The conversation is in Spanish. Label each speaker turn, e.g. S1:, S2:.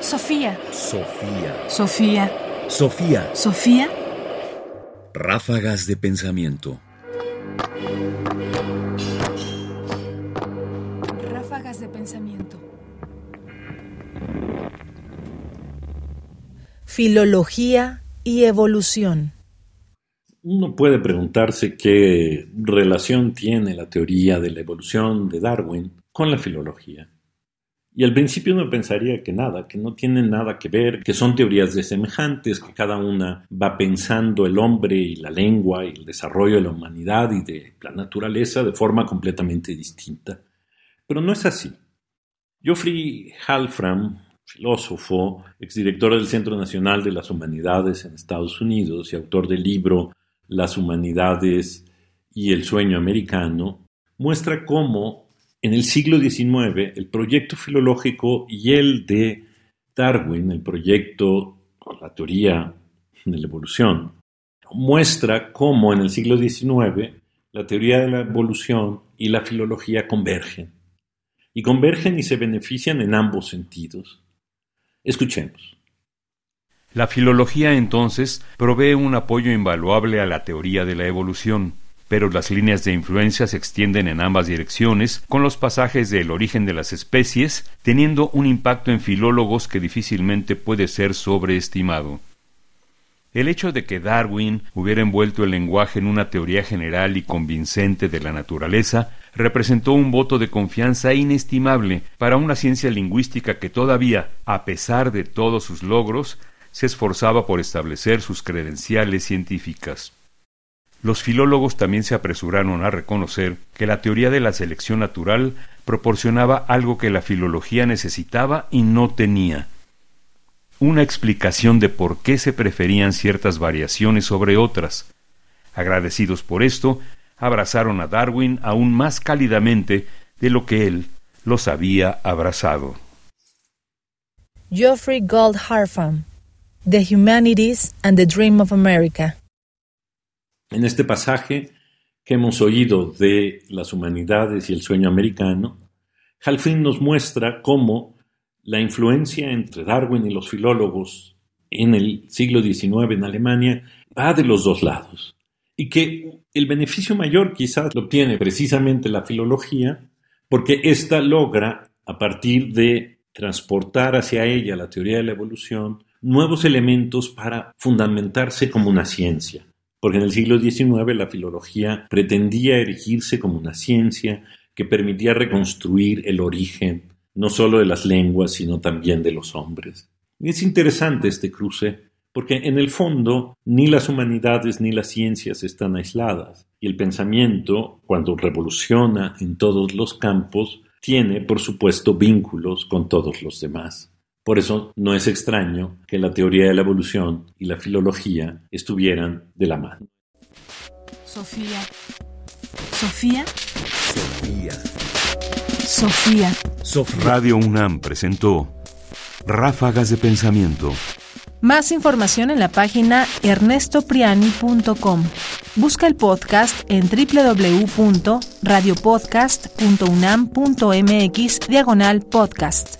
S1: Sofía.
S2: Sofía.
S1: Sofía.
S2: Sofía.
S1: Sofía.
S2: Ráfagas de pensamiento.
S1: Ráfagas de pensamiento.
S3: Filología y evolución.
S4: Uno puede preguntarse qué relación tiene la teoría de la evolución de Darwin con la filología. Y al principio uno pensaría que nada, que no tienen nada que ver, que son teorías desemejantes, que cada una va pensando el hombre y la lengua y el desarrollo de la humanidad y de la naturaleza de forma completamente distinta. Pero no es así. Geoffrey Halfram, filósofo, exdirector del Centro Nacional de las Humanidades en Estados Unidos y autor del libro Las Humanidades y el Sueño Americano, muestra cómo en el siglo XIX el proyecto filológico y el de Darwin, el proyecto o la teoría de la evolución, muestra cómo en el siglo XIX la teoría de la evolución y la filología convergen. Y convergen y se benefician en ambos sentidos. Escuchemos.
S5: La filología entonces provee un apoyo invaluable a la teoría de la evolución, pero las líneas de influencia se extienden en ambas direcciones, con los pasajes del origen de las especies teniendo un impacto en filólogos que difícilmente puede ser sobreestimado. El hecho de que Darwin hubiera envuelto el lenguaje en una teoría general y convincente de la naturaleza representó un voto de confianza inestimable para una ciencia lingüística que todavía, a pesar de todos sus logros, se esforzaba por establecer sus credenciales científicas. Los filólogos también se apresuraron a reconocer que la teoría de la selección natural proporcionaba algo que la filología necesitaba y no tenía, una explicación de por qué se preferían ciertas variaciones sobre otras. Agradecidos por esto, abrazaron a Darwin aún más cálidamente de lo que él los había abrazado.
S3: Geoffrey Gold Harfam, The Humanities and the Dream of America.
S4: En este pasaje que hemos oído de las humanidades y el sueño americano, Halfin nos muestra cómo la influencia entre Darwin y los filólogos en el siglo XIX en Alemania va de los dos lados y que el beneficio mayor quizás lo obtiene precisamente la filología porque ésta logra, a partir de transportar hacia ella la teoría de la evolución, nuevos elementos para fundamentarse como una ciencia porque en el siglo XIX la filología pretendía erigirse como una ciencia que permitía reconstruir el origen no solo de las lenguas, sino también de los hombres. Y es interesante este cruce, porque en el fondo ni las humanidades ni las ciencias están aisladas, y el pensamiento, cuando revoluciona en todos los campos, tiene, por supuesto, vínculos con todos los demás. Por eso no es extraño que la teoría de la evolución y la filología estuvieran de la mano.
S1: Sofía. Sofía.
S2: Sofía.
S1: Sofía.
S5: Radio UNAM presentó Ráfagas de Pensamiento.
S3: Más información en la página ernestopriani.com. Busca el podcast en www.radiopodcast.unam.mx diagonal podcast.